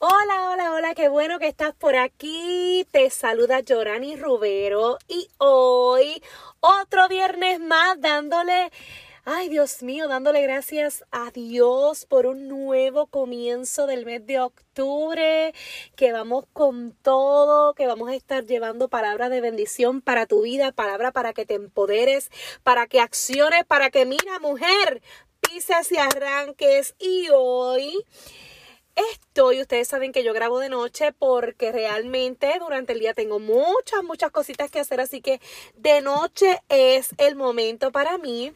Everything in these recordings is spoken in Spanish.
Hola, hola, hola, qué bueno que estás por aquí. Te saluda Yorani Rubero y hoy otro viernes más dándole, ay Dios mío, dándole gracias a Dios por un nuevo comienzo del mes de octubre, que vamos con todo, que vamos a estar llevando palabras de bendición para tu vida, palabra para que te empoderes, para que acciones, para que mira mujer, pises y arranques y hoy estoy, ustedes saben que yo grabo de noche porque realmente durante el día tengo muchas, muchas cositas que hacer, así que de noche es el momento para mí.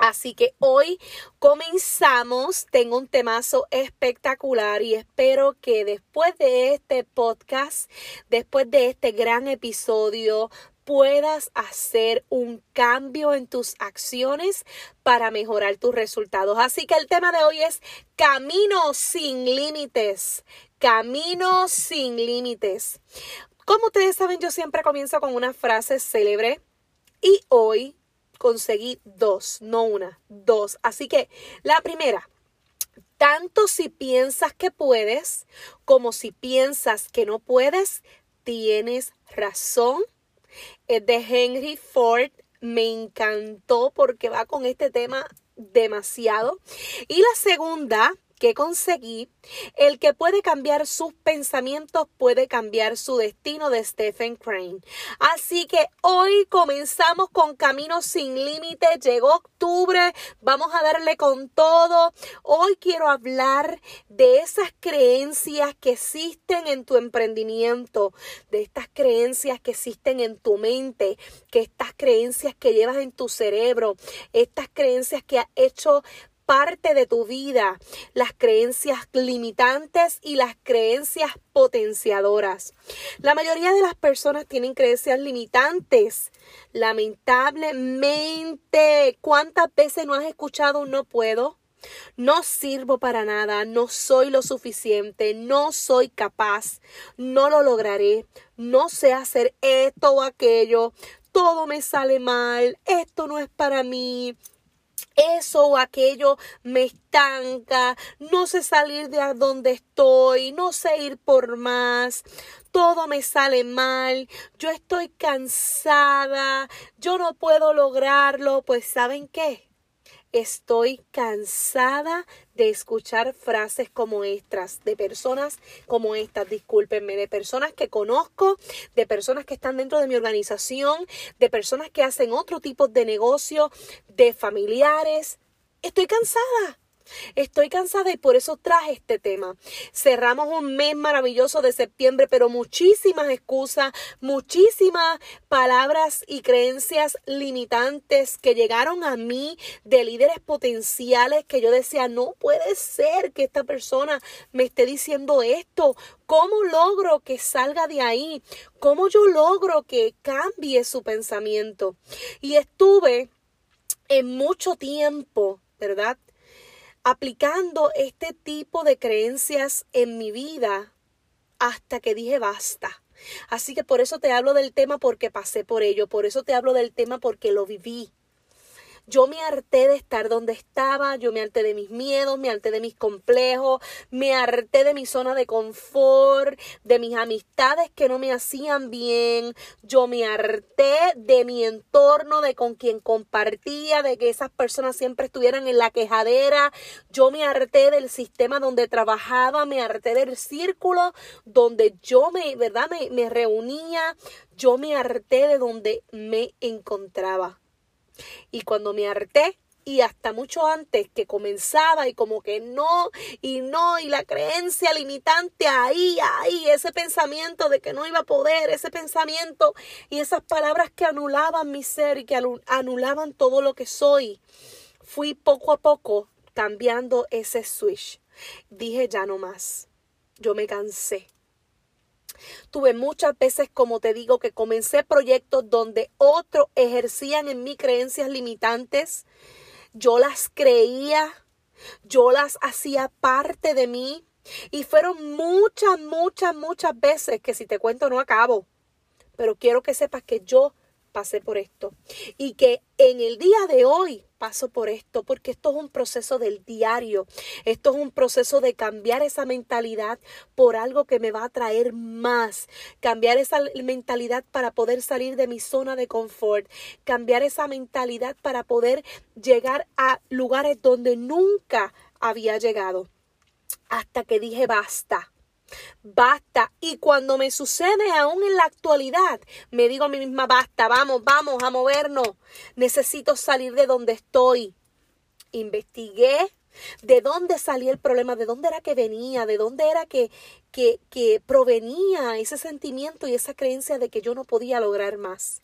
Así que hoy comenzamos, tengo un temazo espectacular y espero que después de este podcast, después de este gran episodio, puedas hacer un cambio en tus acciones para mejorar tus resultados. Así que el tema de hoy es camino sin límites. Camino sin límites. Como ustedes saben, yo siempre comienzo con una frase célebre y hoy conseguí dos, no una, dos. Así que la primera, tanto si piensas que puedes como si piensas que no puedes, tienes razón es de Henry Ford. Me encantó porque va con este tema demasiado. Y la segunda que conseguí, el que puede cambiar sus pensamientos puede cambiar su destino de Stephen Crane. Así que hoy comenzamos con Caminos sin Límite. Llegó octubre, vamos a darle con todo. Hoy quiero hablar de esas creencias que existen en tu emprendimiento, de estas creencias que existen en tu mente, que estas creencias que llevas en tu cerebro, estas creencias que ha hecho parte de tu vida, las creencias limitantes y las creencias potenciadoras. La mayoría de las personas tienen creencias limitantes. Lamentablemente, ¿cuántas veces no has escuchado un no puedo? No sirvo para nada, no soy lo suficiente, no soy capaz, no lo lograré, no sé hacer esto o aquello, todo me sale mal, esto no es para mí, eso o aquello me estanca, no sé salir de donde estoy, no sé ir por más, todo me sale mal, yo estoy cansada, yo no puedo lograrlo, pues ¿saben qué? Estoy cansada de escuchar frases como estas, de personas como estas, discúlpenme, de personas que conozco, de personas que están dentro de mi organización, de personas que hacen otro tipo de negocio, de familiares. Estoy cansada. Estoy cansada y por eso traje este tema. Cerramos un mes maravilloso de septiembre, pero muchísimas excusas, muchísimas palabras y creencias limitantes que llegaron a mí de líderes potenciales que yo decía, no puede ser que esta persona me esté diciendo esto. ¿Cómo logro que salga de ahí? ¿Cómo yo logro que cambie su pensamiento? Y estuve en mucho tiempo, ¿verdad? Aplicando este tipo de creencias en mi vida hasta que dije basta. Así que por eso te hablo del tema porque pasé por ello, por eso te hablo del tema porque lo viví. Yo me harté de estar donde estaba, yo me harté de mis miedos, me harté de mis complejos, me harté de mi zona de confort, de mis amistades que no me hacían bien, yo me harté de mi entorno, de con quien compartía, de que esas personas siempre estuvieran en la quejadera, yo me harté del sistema donde trabajaba, me harté del círculo donde yo me, ¿verdad? Me, me reunía, yo me harté de donde me encontraba. Y cuando me harté, y hasta mucho antes que comenzaba y como que no y no y la creencia limitante ahí, ahí, ese pensamiento de que no iba a poder, ese pensamiento y esas palabras que anulaban mi ser y que anulaban todo lo que soy. Fui poco a poco cambiando ese switch. Dije ya no más. Yo me cansé. Tuve muchas veces, como te digo, que comencé proyectos donde otros ejercían en mí creencias limitantes. Yo las creía, yo las hacía parte de mí. Y fueron muchas, muchas, muchas veces que si te cuento no acabo. Pero quiero que sepas que yo pasé por esto y que en el día de hoy paso por esto porque esto es un proceso del diario, esto es un proceso de cambiar esa mentalidad por algo que me va a traer más, cambiar esa mentalidad para poder salir de mi zona de confort, cambiar esa mentalidad para poder llegar a lugares donde nunca había llegado hasta que dije basta Basta. Y cuando me sucede aún en la actualidad, me digo a mí misma, basta, vamos, vamos a movernos. Necesito salir de donde estoy. Investigué de dónde salía el problema, de dónde era que venía, de dónde era que, que, que provenía ese sentimiento y esa creencia de que yo no podía lograr más.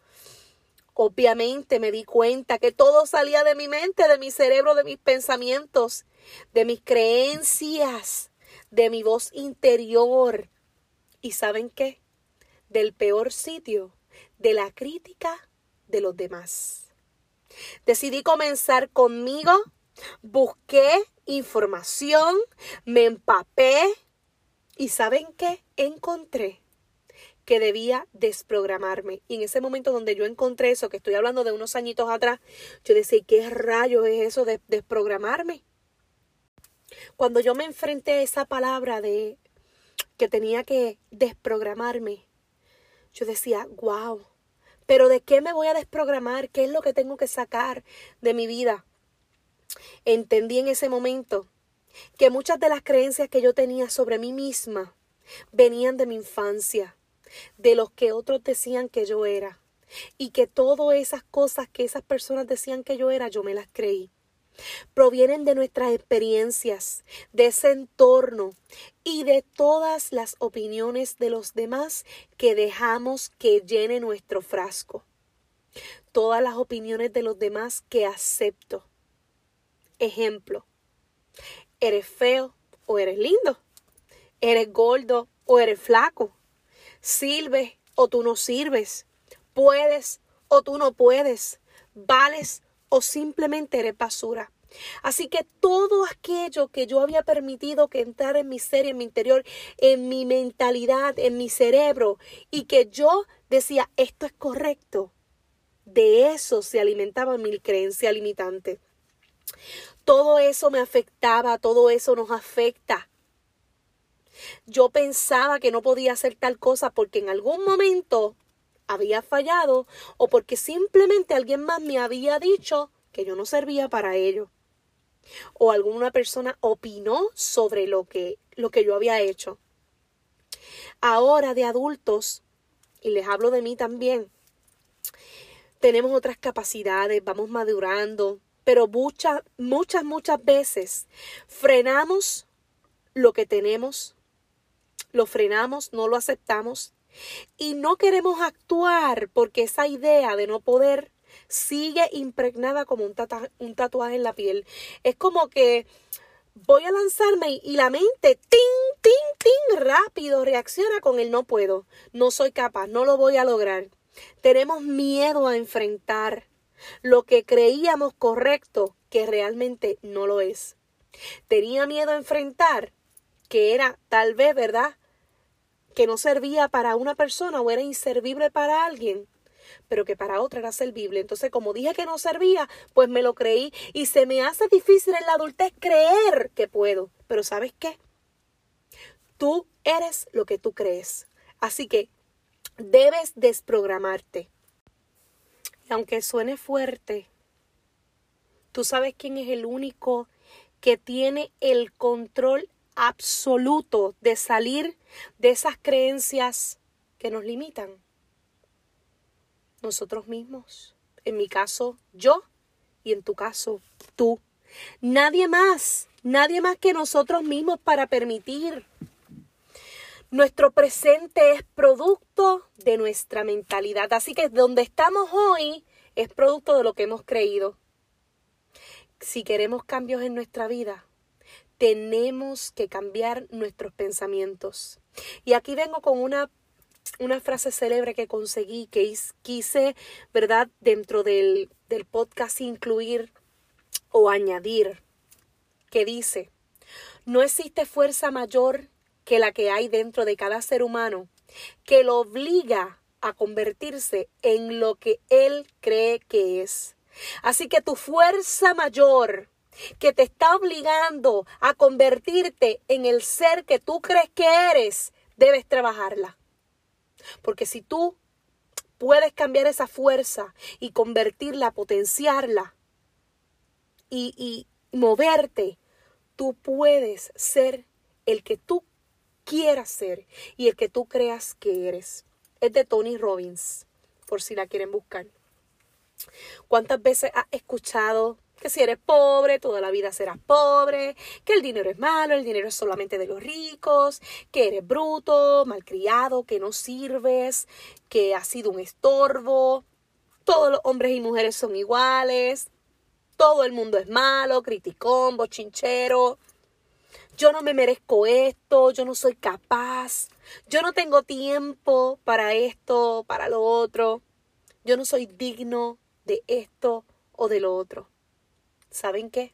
Obviamente me di cuenta que todo salía de mi mente, de mi cerebro, de mis pensamientos, de mis creencias de mi voz interior. ¿Y saben qué? Del peor sitio, de la crítica de los demás. Decidí comenzar conmigo, busqué información, me empapé y ¿saben qué? Encontré que debía desprogramarme. Y en ese momento donde yo encontré eso, que estoy hablando de unos añitos atrás, yo decía, ¿qué rayos es eso de desprogramarme? Cuando yo me enfrenté a esa palabra de que tenía que desprogramarme, yo decía, wow, pero ¿de qué me voy a desprogramar? ¿Qué es lo que tengo que sacar de mi vida? Entendí en ese momento que muchas de las creencias que yo tenía sobre mí misma venían de mi infancia, de los que otros decían que yo era, y que todas esas cosas que esas personas decían que yo era, yo me las creí provienen de nuestras experiencias, de ese entorno y de todas las opiniones de los demás que dejamos que llene nuestro frasco. Todas las opiniones de los demás que acepto. Ejemplo, eres feo o eres lindo, eres gordo o eres flaco, sirves o tú no sirves, puedes o tú no puedes, vales o simplemente eres basura. Así que todo aquello que yo había permitido que entrara en mi ser, en mi interior, en mi mentalidad, en mi cerebro, y que yo decía, esto es correcto, de eso se alimentaba mi creencia limitante. Todo eso me afectaba, todo eso nos afecta. Yo pensaba que no podía hacer tal cosa porque en algún momento había fallado o porque simplemente alguien más me había dicho que yo no servía para ello. O alguna persona opinó sobre lo que, lo que yo había hecho. Ahora de adultos, y les hablo de mí también, tenemos otras capacidades, vamos madurando, pero muchas, muchas, muchas veces frenamos lo que tenemos, lo frenamos, no lo aceptamos y no queremos actuar porque esa idea de no poder sigue impregnada como un, un tatuaje en la piel. Es como que voy a lanzarme y la mente, ting, ting, ting, rápido reacciona con el no puedo, no soy capaz, no lo voy a lograr. Tenemos miedo a enfrentar lo que creíamos correcto que realmente no lo es. Tenía miedo a enfrentar que era tal vez, ¿verdad? Que no servía para una persona o era inservible para alguien, pero que para otra era servible. Entonces, como dije que no servía, pues me lo creí y se me hace difícil en la adultez creer que puedo. Pero ¿sabes qué? Tú eres lo que tú crees. Así que debes desprogramarte. Y aunque suene fuerte, tú sabes quién es el único que tiene el control absoluto de salir de esas creencias que nos limitan. Nosotros mismos. En mi caso, yo. Y en tu caso, tú. Nadie más. Nadie más que nosotros mismos para permitir. Nuestro presente es producto de nuestra mentalidad. Así que donde estamos hoy es producto de lo que hemos creído. Si queremos cambios en nuestra vida, tenemos que cambiar nuestros pensamientos. Y aquí vengo con una, una frase célebre que conseguí, que quise, ¿verdad?, dentro del, del podcast incluir o añadir, que dice, no existe fuerza mayor que la que hay dentro de cada ser humano, que lo obliga a convertirse en lo que él cree que es. Así que tu fuerza mayor que te está obligando a convertirte en el ser que tú crees que eres, debes trabajarla. Porque si tú puedes cambiar esa fuerza y convertirla, potenciarla y, y moverte, tú puedes ser el que tú quieras ser y el que tú creas que eres. Es de Tony Robbins, por si la quieren buscar. ¿Cuántas veces has escuchado que si eres pobre, toda la vida serás pobre, que el dinero es malo, el dinero es solamente de los ricos, que eres bruto, malcriado, que no sirves, que has sido un estorbo, todos los hombres y mujeres son iguales, todo el mundo es malo, criticón, bochinchero, yo no me merezco esto, yo no soy capaz, yo no tengo tiempo para esto, para lo otro, yo no soy digno de esto o de lo otro. ¿Saben qué?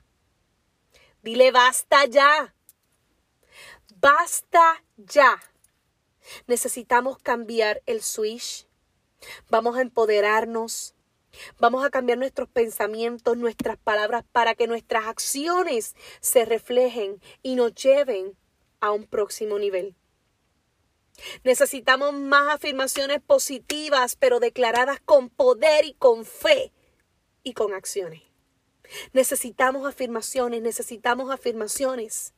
Dile basta ya. Basta ya. Necesitamos cambiar el switch. Vamos a empoderarnos. Vamos a cambiar nuestros pensamientos, nuestras palabras, para que nuestras acciones se reflejen y nos lleven a un próximo nivel. Necesitamos más afirmaciones positivas, pero declaradas con poder y con fe y con acciones. Necesitamos afirmaciones, necesitamos afirmaciones.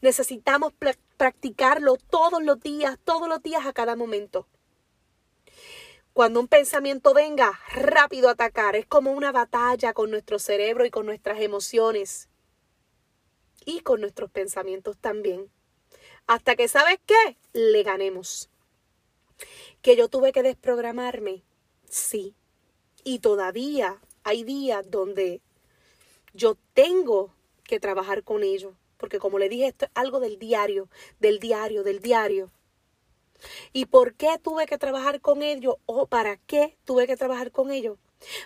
Necesitamos practicarlo todos los días, todos los días a cada momento. Cuando un pensamiento venga, rápido atacar. Es como una batalla con nuestro cerebro y con nuestras emociones. Y con nuestros pensamientos también. Hasta que, ¿sabes qué? Le ganemos. Que yo tuve que desprogramarme. Sí. Y todavía hay días donde yo tengo que trabajar con ello. Porque como le dije, esto es algo del diario, del diario, del diario. ¿Y por qué tuve que trabajar con ello? ¿O para qué tuve que trabajar con ello?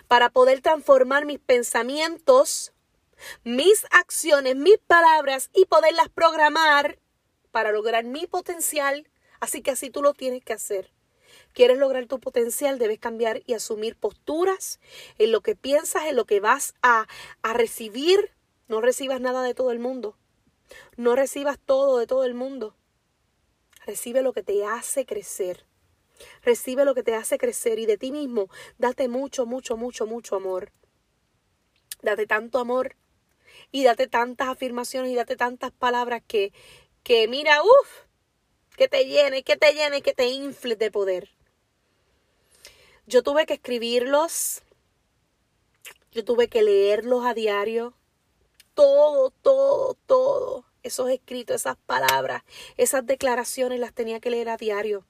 Para poder transformar mis pensamientos, mis acciones, mis palabras y poderlas programar para lograr mi potencial. Así que así tú lo tienes que hacer. ¿Quieres lograr tu potencial? Debes cambiar y asumir posturas en lo que piensas, en lo que vas a, a recibir. No recibas nada de todo el mundo. No recibas todo de todo el mundo. Recibe lo que te hace crecer. Recibe lo que te hace crecer y de ti mismo date mucho, mucho, mucho, mucho amor. Date tanto amor y date tantas afirmaciones y date tantas palabras que, que mira, uff, que te llene, que te llene, que te infle de poder. Yo tuve que escribirlos, yo tuve que leerlos a diario, todo, todo, todo, esos escritos, esas palabras, esas declaraciones las tenía que leer a diario.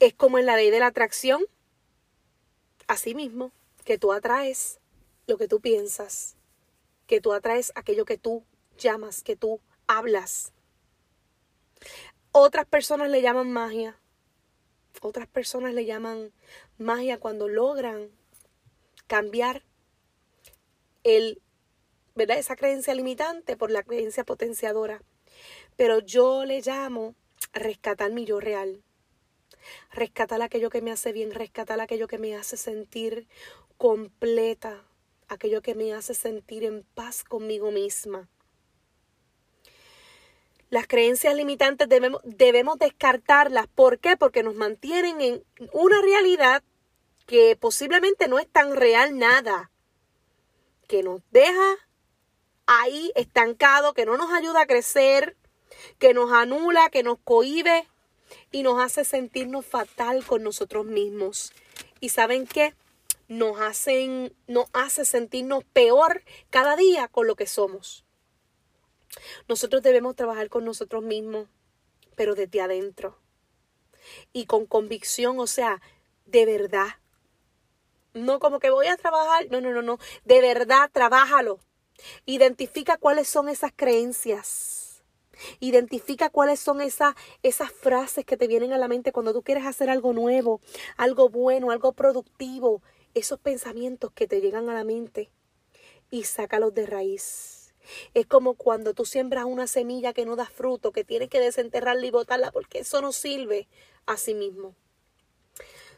Es como en la ley de la atracción, así mismo, que tú atraes lo que tú piensas, que tú atraes aquello que tú llamas, que tú hablas. Otras personas le llaman magia. Otras personas le llaman magia cuando logran cambiar el, ¿verdad? esa creencia limitante por la creencia potenciadora. Pero yo le llamo rescatar mi yo real. rescatar aquello que me hace bien, rescatar aquello que me hace sentir completa, aquello que me hace sentir en paz conmigo misma. Las creencias limitantes debemos, debemos descartarlas. ¿Por qué? Porque nos mantienen en una realidad que posiblemente no es tan real nada, que nos deja ahí estancado, que no nos ayuda a crecer, que nos anula, que nos cohibe y nos hace sentirnos fatal con nosotros mismos. ¿Y saben qué? Nos hacen nos hace sentirnos peor cada día con lo que somos. Nosotros debemos trabajar con nosotros mismos, pero desde adentro. Y con convicción, o sea, de verdad. No como que voy a trabajar, no, no, no, no, de verdad, trabájalo. Identifica cuáles son esas creencias. Identifica cuáles son esas, esas frases que te vienen a la mente cuando tú quieres hacer algo nuevo, algo bueno, algo productivo. Esos pensamientos que te llegan a la mente y sácalos de raíz. Es como cuando tú siembras una semilla que no da fruto, que tienes que desenterrarla y botarla porque eso no sirve a sí mismo.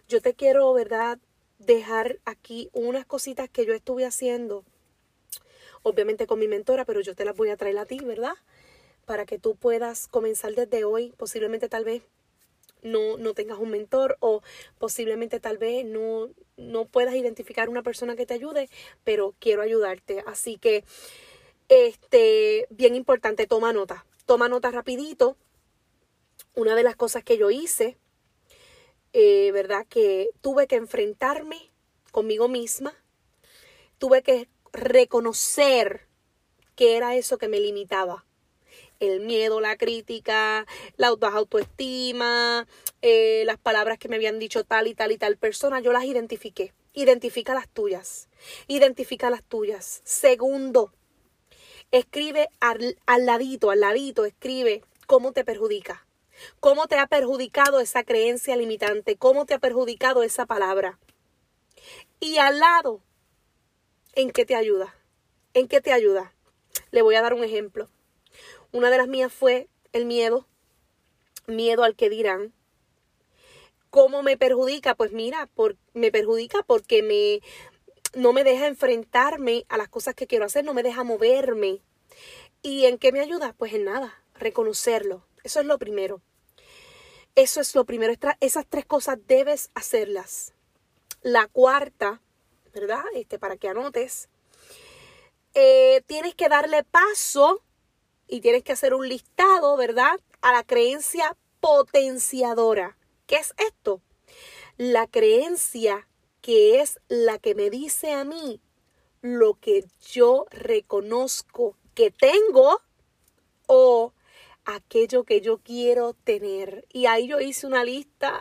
Yo te quiero, ¿verdad? Dejar aquí unas cositas que yo estuve haciendo obviamente con mi mentora, pero yo te las voy a traer a ti, ¿verdad? Para que tú puedas comenzar desde hoy, posiblemente tal vez no, no tengas un mentor o posiblemente tal vez no, no puedas identificar una persona que te ayude, pero quiero ayudarte. Así que, este, bien importante, toma nota. Toma nota rapidito. Una de las cosas que yo hice, eh, ¿verdad? Que tuve que enfrentarme conmigo misma. Tuve que reconocer que era eso que me limitaba. El miedo, la crítica, la autoestima, eh, las palabras que me habían dicho tal y tal y tal persona, yo las identifiqué. Identifica las tuyas. Identifica las tuyas. Segundo, escribe al, ladito, al ladito, escribe cómo te perjudica. ¿Cómo te ha perjudicado esa creencia limitante? ¿Cómo te ha perjudicado esa palabra? Y al lado, ¿En qué te ayuda? ¿En qué te ayuda? Le voy a dar un ejemplo. Una de las mías fue el miedo, miedo al que dirán. ¿Cómo me perjudica? Pues mira, por, me perjudica porque me, no me deja enfrentarme a las cosas que quiero hacer, no me deja moverme. ¿Y en qué me ayuda? Pues en nada, reconocerlo. Eso es lo primero. Eso es lo primero. Esas tres cosas debes hacerlas. La cuarta ¿verdad? Este, para que anotes. Eh, tienes que darle paso y tienes que hacer un listado, ¿verdad? A la creencia potenciadora. ¿Qué es esto? La creencia que es la que me dice a mí lo que yo reconozco que tengo o aquello que yo quiero tener. Y ahí yo hice una lista,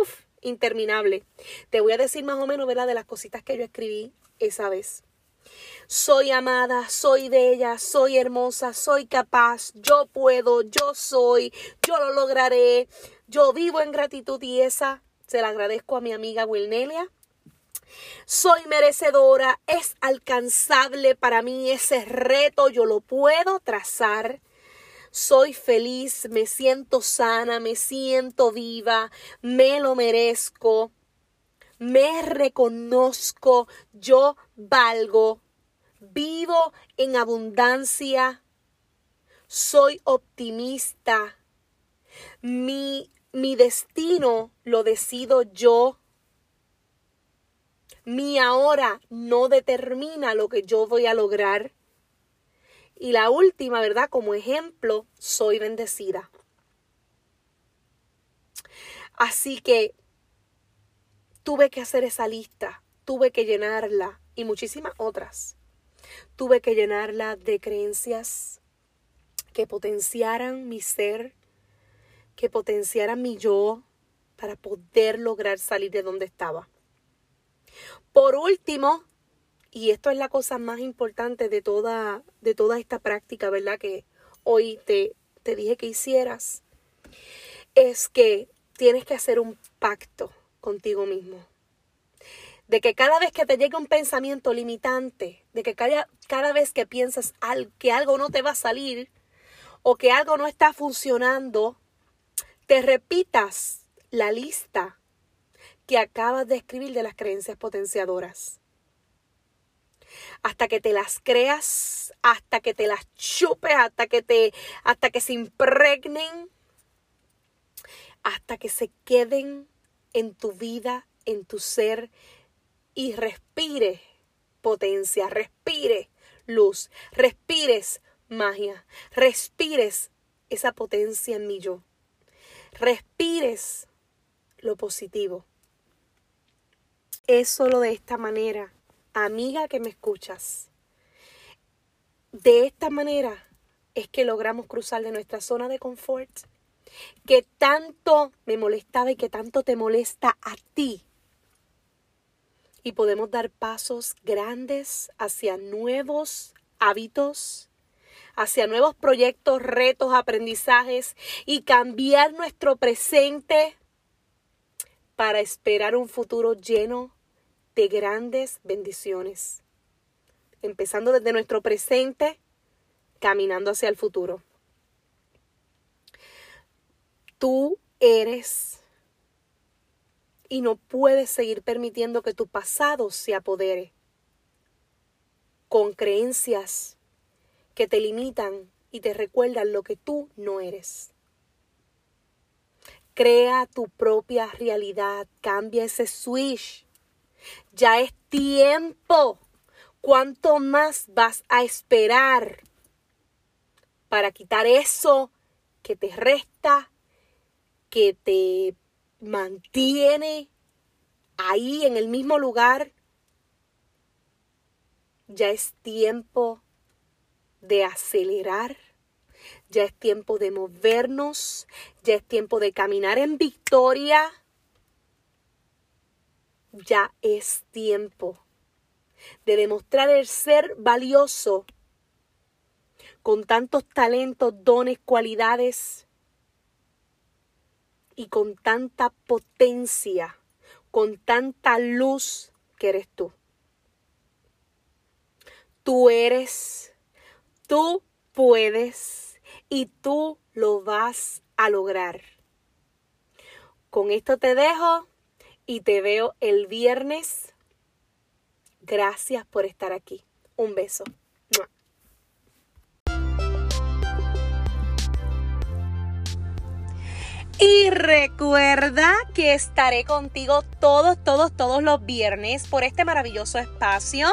uff, interminable. Te voy a decir más o menos, ¿verdad? De las cositas que yo escribí esa vez. Soy amada, soy bella, soy hermosa, soy capaz, yo puedo, yo soy, yo lo lograré, yo vivo en gratitud y esa se la agradezco a mi amiga Wilnelia. Soy merecedora, es alcanzable para mí ese reto, yo lo puedo trazar soy feliz, me siento sana, me siento viva, me lo merezco, me reconozco, yo valgo, vivo en abundancia, soy optimista, mi, mi destino lo decido yo. Mi ahora no determina lo que yo voy a lograr. Y la última, ¿verdad? Como ejemplo, soy bendecida. Así que tuve que hacer esa lista, tuve que llenarla y muchísimas otras. Tuve que llenarla de creencias que potenciaran mi ser, que potenciaran mi yo para poder lograr salir de donde estaba. Por último, y esto es la cosa más importante de toda, de toda esta práctica, ¿verdad? Que hoy te, te dije que hicieras. Es que tienes que hacer un pacto contigo mismo. De que cada vez que te llegue un pensamiento limitante, de que cada, cada vez que piensas que algo no te va a salir o que algo no está funcionando, te repitas la lista que acabas de escribir de las creencias potenciadoras. Hasta que te las creas, hasta que te las chupes, hasta que te hasta que se impregnen, hasta que se queden en tu vida, en tu ser y respire potencia, respire luz, respires magia, respires esa potencia en mi yo, respires lo positivo. Es solo de esta manera, amiga que me escuchas, de esta manera es que logramos cruzar de nuestra zona de confort, que tanto me molestaba y que tanto te molesta a ti. Y podemos dar pasos grandes hacia nuevos hábitos, hacia nuevos proyectos, retos, aprendizajes y cambiar nuestro presente para esperar un futuro lleno de grandes bendiciones. Empezando desde nuestro presente, caminando hacia el futuro. Tú eres y no puedes seguir permitiendo que tu pasado se apodere con creencias que te limitan y te recuerdan lo que tú no eres. Crea tu propia realidad, cambia ese switch. Ya es tiempo. ¿Cuánto más vas a esperar para quitar eso que te resta, que te mantiene ahí en el mismo lugar, ya es tiempo de acelerar, ya es tiempo de movernos, ya es tiempo de caminar en victoria, ya es tiempo de demostrar el ser valioso con tantos talentos, dones, cualidades y con tanta potencia, con tanta luz que eres tú. Tú eres, tú puedes y tú lo vas a lograr. Con esto te dejo y te veo el viernes. Gracias por estar aquí. Un beso. Y recuerda que estaré contigo todos, todos, todos los viernes por este maravilloso espacio.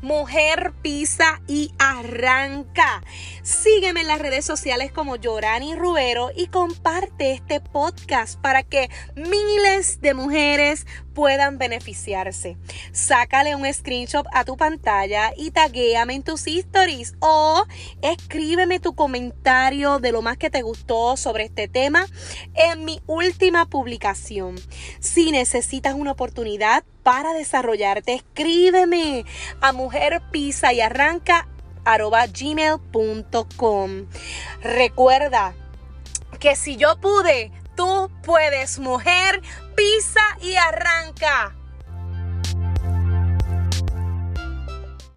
Mujer pisa y arranca. Sígueme en las redes sociales como Yorani Rubero y comparte este podcast para que miles de mujeres puedan beneficiarse. Sácale un screenshot a tu pantalla y taguéame en tus stories o escríbeme tu comentario de lo más que te gustó sobre este tema en mi última publicación. Si necesitas una oportunidad para desarrollarte, escríbeme a mujer pisa y arranca gmail.com. Recuerda que si yo pude, tú puedes, mujer, pisa y arranca.